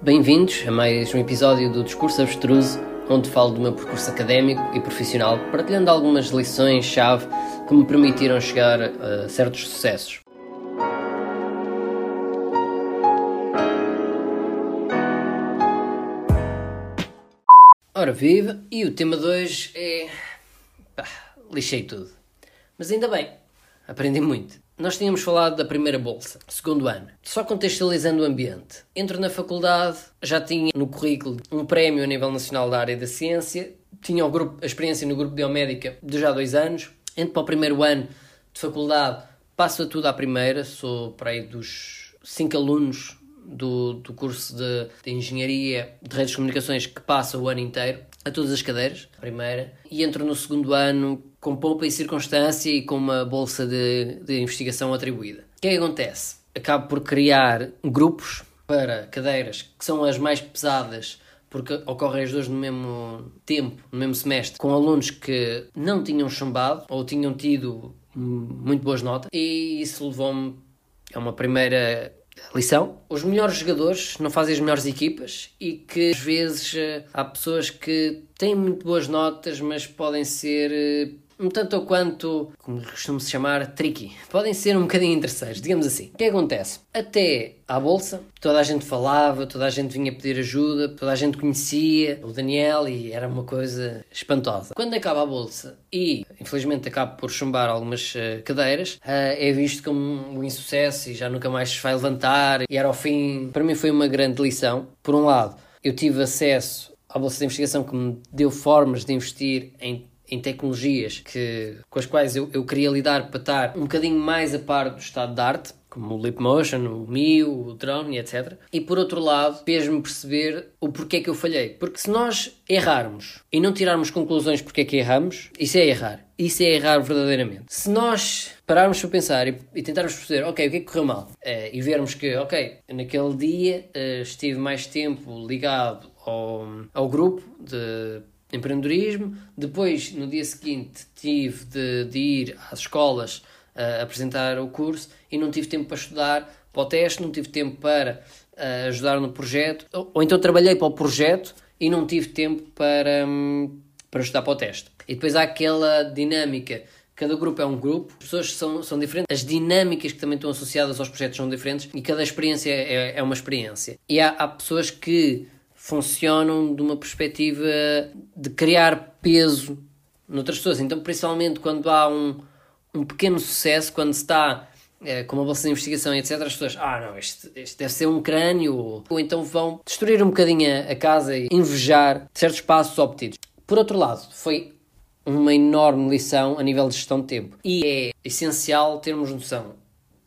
Bem-vindos a mais um episódio do Discurso Abstruso, onde falo do meu percurso académico e profissional, partilhando algumas lições-chave que me permitiram chegar a certos sucessos. Ora, viva! E o tema de hoje é. Pá, lixei tudo. Mas ainda bem, aprendi muito. Nós tínhamos falado da primeira bolsa, segundo ano. Só contextualizando o ambiente. Entro na faculdade, já tinha no currículo um prémio a nível nacional da área da ciência, tinha o grupo, a experiência no grupo biomédica de já dois anos. Entro para o primeiro ano de faculdade, passo a tudo à primeira, sou para aí dos cinco alunos do, do curso de, de Engenharia de Redes de Comunicações que passa o ano inteiro, a todas as cadeiras, a primeira, e entro no segundo ano com poupa e circunstância e com uma bolsa de, de investigação atribuída. O que é que acontece? Acabo por criar grupos para cadeiras que são as mais pesadas porque ocorrem as duas no mesmo tempo, no mesmo semestre, com alunos que não tinham chumbado ou tinham tido muito boas notas, e isso levou-me a uma primeira lição. Os melhores jogadores não fazem as melhores equipas e que às vezes há pessoas que têm muito boas notas, mas podem ser eh, um tanto ou quanto, como costuma-se chamar, tricky. Podem ser um bocadinho interesseiros, digamos assim. O que acontece? Até à bolsa, toda a gente falava, toda a gente vinha pedir ajuda, toda a gente conhecia o Daniel e era uma coisa espantosa. Quando acaba a bolsa e, infelizmente, acaba por chumbar algumas uh, cadeiras, uh, é visto como um insucesso e já nunca mais se vai levantar. E era ao fim, para mim foi uma grande lição. Por um lado, eu tive acesso à bolsa de investigação que me deu formas de investir em em tecnologias que, com as quais eu, eu queria lidar para estar um bocadinho mais a par do estado de arte, como o Leapmotion, o Mio, o Drone, etc. E por outro lado, fez-me perceber o porquê que eu falhei. Porque se nós errarmos e não tirarmos conclusões porque é que erramos, isso é errar. Isso é errar verdadeiramente. Se nós pararmos para pensar e, e tentarmos perceber, ok, o que é que correu mal? Uh, e vermos que, ok, naquele dia uh, estive mais tempo ligado ao, ao grupo de empreendedorismo. Depois, no dia seguinte, tive de, de ir às escolas apresentar o curso e não tive tempo para estudar para o teste, não tive tempo para ajudar no projeto, ou, então trabalhei para o projeto e não tive tempo para, um, para estudar para o teste. E depois há aquela dinâmica. Cada grupo é um grupo, as pessoas são, são diferentes, as dinâmicas que também estão associadas aos projetos são diferentes e cada experiência é, é uma experiência. E há, há pessoas que funcionam de uma perspectiva de criar peso noutras pessoas. Então, principalmente quando há um, um pequeno sucesso, quando se está é, com uma bolsa de investigação e etc., as pessoas, ah, não, este, este deve ser um crânio, ou, então vão destruir um bocadinho a, a casa e invejar certos passos obtidos. Por outro lado, foi uma enorme lição a nível de gestão de tempo. E é essencial termos noção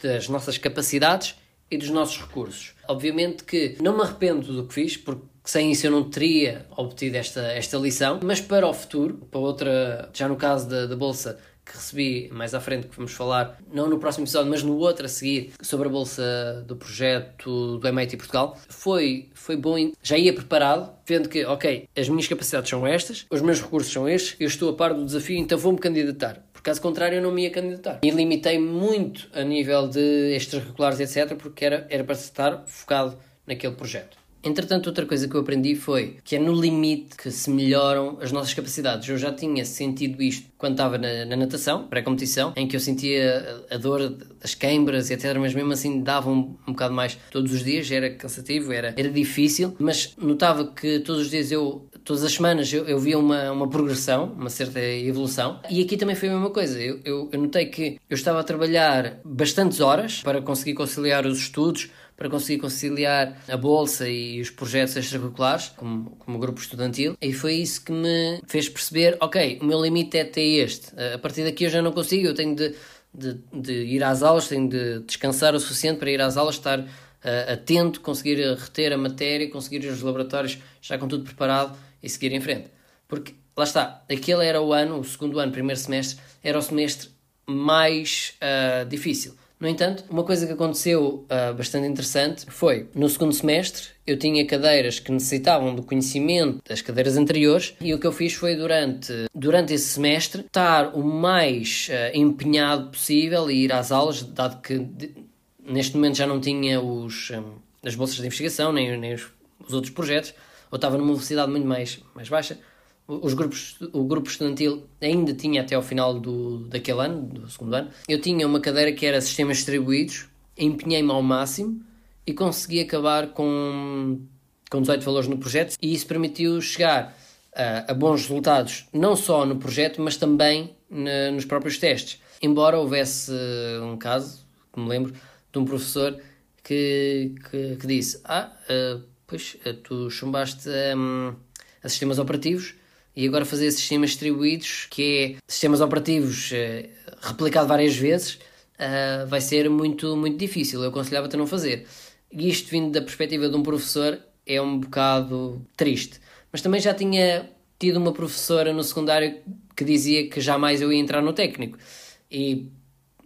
das nossas capacidades e dos nossos recursos. Obviamente que não me arrependo do que fiz, porque sem isso eu não teria obtido esta, esta lição, mas para o futuro, para outra, já no caso da, da Bolsa que recebi mais à frente, que vamos falar, não no próximo episódio, mas no outro a seguir, sobre a Bolsa do projeto do MIT Portugal, foi, foi bom, já ia preparado, vendo que, ok, as minhas capacidades são estas, os meus recursos são estes, eu estou a par do desafio, então vou-me candidatar. Por caso contrário, eu não me ia candidatar. E limitei muito a nível de extracurriculares, etc., porque era, era para estar focado naquele projeto. Entretanto, outra coisa que eu aprendi foi que é no limite que se melhoram as nossas capacidades. Eu já tinha sentido isto quando estava na, na natação, pré-competição, em que eu sentia a, dor das queimbras e etc. Mas mesmo assim dava um, um bocado mais todos os dias, era cansativo, era, era difícil, mas notava que todos os dias eu todas as semanas eu, eu via uma, uma progressão, uma certa evolução. E aqui também foi a mesma coisa. Eu, eu, eu, notei que eu estava a trabalhar bastantes horas para conseguir conciliar os estudos, para conseguir conciliar a bolsa e os projetos extracurriculares, como, como grupo estudantil, e foi isso que me fez perceber: ok, o meu limite é até este, a partir daqui eu já não consigo, eu tenho de, de, de ir às aulas, tenho de descansar o suficiente para ir às aulas, estar uh, atento, conseguir reter a matéria, conseguir os laboratórios já com tudo preparado e seguir em frente. Porque lá está, aquele era o ano, o segundo ano, primeiro semestre, era o semestre mais uh, difícil. No entanto, uma coisa que aconteceu uh, bastante interessante foi no segundo semestre eu tinha cadeiras que necessitavam do conhecimento das cadeiras anteriores e o que eu fiz foi durante, durante esse semestre estar o mais uh, empenhado possível e ir às aulas, dado que de, neste momento já não tinha os, um, as bolsas de investigação nem, nem os os outros projetos, ou estava numa velocidade muito mais, mais baixa. Os grupos, o grupo estudantil ainda tinha até ao final do, daquele ano, do segundo ano. Eu tinha uma cadeira que era Sistemas Distribuídos, empenhei-me ao máximo e consegui acabar com, com 18 valores no projeto e isso permitiu chegar a, a bons resultados, não só no projeto, mas também na, nos próprios testes. Embora houvesse um caso, que me lembro, de um professor que, que, que disse: Ah, uh, pois uh, tu chumbaste um, a sistemas operativos e agora fazer sistemas distribuídos, que é sistemas operativos uh, replicado várias vezes, uh, vai ser muito, muito difícil. Eu aconselhava-te a não fazer. E isto vindo da perspectiva de um professor é um bocado triste. Mas também já tinha tido uma professora no secundário que dizia que jamais eu ia entrar no técnico. E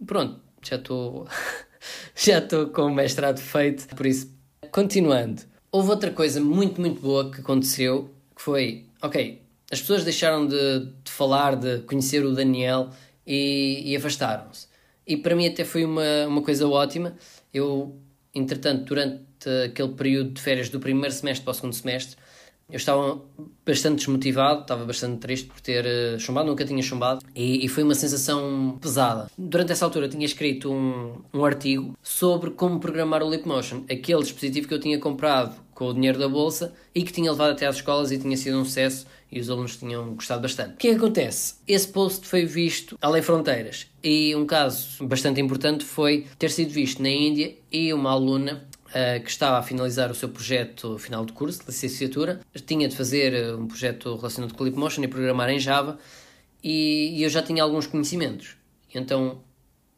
pronto, já estou já estou com o mestrado feito, por isso. Continuando, houve outra coisa muito, muito boa que aconteceu, que foi, ok, as pessoas deixaram de, de falar, de conhecer o Daniel e, e afastaram-se. E para mim até foi uma, uma coisa ótima. Eu, entretanto, durante aquele período de férias do primeiro semestre para o segundo semestre, eu estava bastante desmotivado, estava bastante triste por ter uh, chumbado, nunca tinha chumbado, e, e, foi uma sensação pesada. Durante essa altura tinha escrito um, um artigo sobre como programar o Leapmotion, aquele dispositivo que eu tinha comprado com o dinheiro da bolsa e que tinha levado até às escolas e tinha sido um sucesso e os alunos tinham gostado bastante. O que é que acontece? Esse post foi visto além fronteiras e um caso bastante importante foi ter sido visto na Índia e uma aluna que estava a finalizar o seu projeto final de curso, de licenciatura, tinha de fazer eh, um projeto relacionado com Motion e programar em Java, e, eu já tinha alguns conhecimentos. Então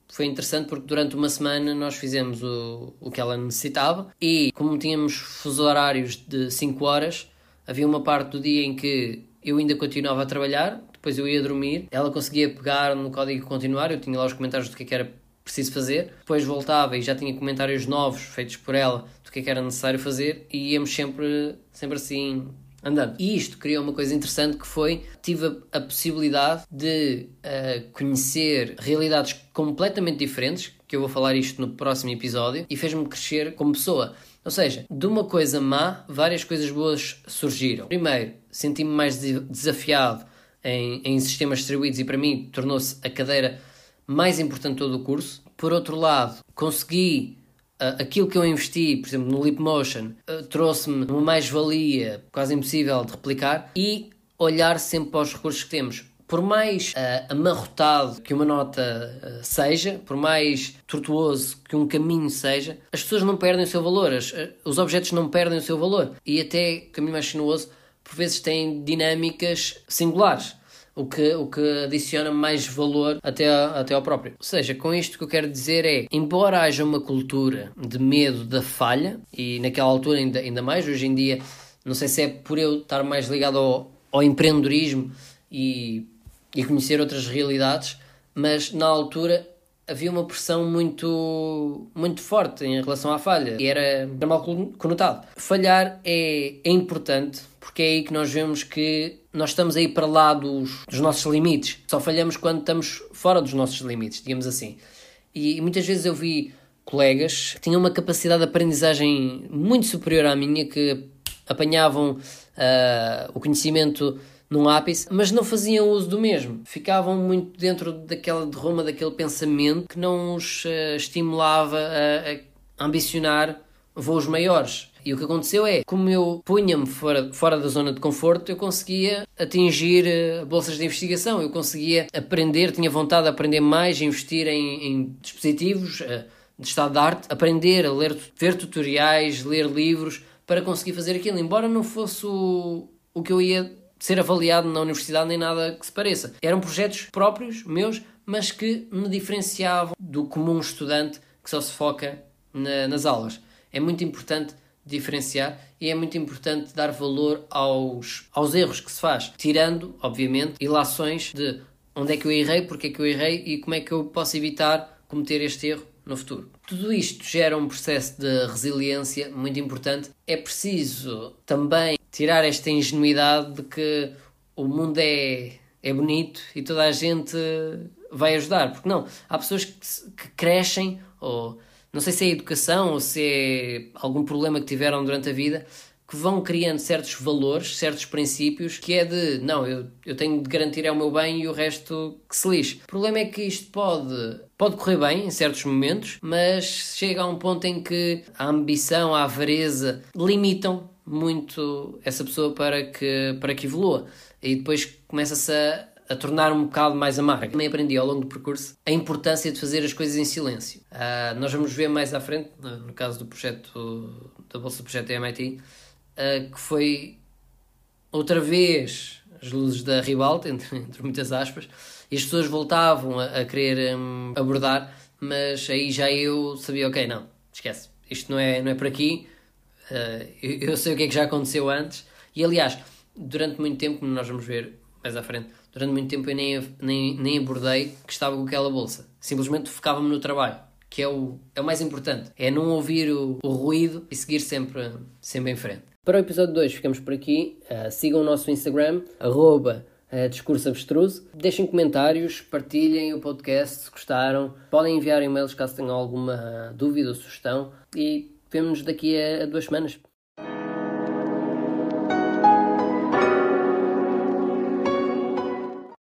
foi interessante porque durante uma semana nós fizemos o, o que ela necessitava e como tínhamos fuso horários de 5 horas, havia uma parte do dia em que eu ainda continuava a trabalhar, depois eu ia dormir, ela conseguia pegar no código e continuar, eu tinha lá os comentários do que, é que era preciso fazer. Depois voltava e já tinha comentários novos feitos por ela do que, é que era necessário fazer e íamos sempre, sempre assim andando. E isto criou uma coisa interessante que foi tive a, a possibilidade de uh, conhecer realidades completamente diferentes, que eu vou falar isto no próximo episódio, e fez-me crescer como pessoa. Ou seja, de uma coisa má, várias coisas boas surgiram. Primeiro, senti-me mais desafiado em, em sistemas distribuídos e para mim tornou-se a cadeira mais importante de todo o curso. Por outro lado, consegui uh, aquilo que eu investi, por exemplo, no Leapmotion, uh, trouxe-me uma mais-valia quase impossível de replicar e olhar sempre para os recursos que temos. Por mais uh, amarrotado que uma nota uh, seja, por mais tortuoso que um caminho seja, as pessoas não perdem o seu valor, as, os objetos não perdem o seu valor. E até, caminho mais sinuoso, por vezes têm dinâmicas singulares o que, o que adiciona mais valor até, até ao próprio. Ou seja, com isto que eu quero dizer é, embora haja uma cultura de medo da falha, e naquela altura ainda, ainda mais, hoje em dia, não sei se é por eu estar mais ligado ao, ao empreendedorismo e, e conhecer outras realidades, mas na altura havia uma pressão muito, muito forte em relação à falha e era, mal conotado. Falhar é, é importante porque é aí que nós vemos que nós estamos aí para lá dos, dos nossos limites. Só falhamos quando estamos fora dos nossos limites, digamos assim. E, e muitas vezes eu vi colegas que tinham uma capacidade de aprendizagem muito superior à minha, que apanhavam uh, o conhecimento num ápice, mas não faziam uso do mesmo. Ficavam muito dentro daquela derrama, daquele pensamento que não os uh, estimulava a, a ambicionar voos maiores. E o que aconteceu é, como eu punha-me fora, fora da zona de conforto, eu conseguia atingir uh, bolsas de investigação, eu conseguia aprender, tinha vontade de aprender mais, investir em, em dispositivos uh, de estado de arte, aprender a ler, ver tutoriais, ler livros, para conseguir fazer aquilo, embora não fosse o, o que eu ia ser avaliado na universidade nem nada que se pareça. Eram projetos próprios, meus, mas que me diferenciavam do comum estudante que só se foca na, nas aulas. É muito importante diferenciar e é muito importante dar valor aos, aos erros que se faz, tirando, obviamente, ilações de onde é que eu errei, porque é que eu errei e como é que eu posso evitar cometer este erro no futuro. Tudo isto gera um processo de resiliência muito importante. É preciso também tirar esta ingenuidade de que o mundo é, é bonito e toda a gente vai ajudar, porque não, há pessoas que, que crescem ou não sei se é educação ou se é algum problema que tiveram durante a vida, que vão criando certos valores, certos princípios, que é de não, eu, eu tenho de garantir é o meu bem e o resto que se lixe. O problema é que isto pode, pode correr bem em certos momentos, mas chega a um ponto em que a ambição, a avareza limitam muito essa pessoa para que, para que evolua. E depois começa-se a, a tornar um bocado mais amarga. Também aprendi ao longo do percurso a importância de fazer as coisas em silêncio. Uh, nós vamos ver mais à frente, no caso do projeto da Bolsa do Projeto MIT, uh, que foi outra vez as luzes da ribalta, entre, entre muitas aspas, e as pessoas voltavam a, a querer um, abordar, mas aí já eu sabia, ok, não, esquece, isto não é, não é por aqui, uh, eu, eu sei o que é que já aconteceu antes, e aliás, durante muito tempo, como nós vamos ver mais à frente, durante muito tempo eu nem, nem, nem abordei que estava com aquela bolsa. Simplesmente focava-me no trabalho, que é o, é o mais importante. É não ouvir o, o ruído e seguir sempre, sempre em frente. Para o episódio 2 ficamos por aqui. Uh, sigam o nosso Instagram, arroba uh, Discurso Abstruso. Deixem comentários, partilhem o podcast se gostaram. Podem enviar e-mails caso tenham alguma dúvida ou sugestão. E vemos-nos daqui a duas semanas.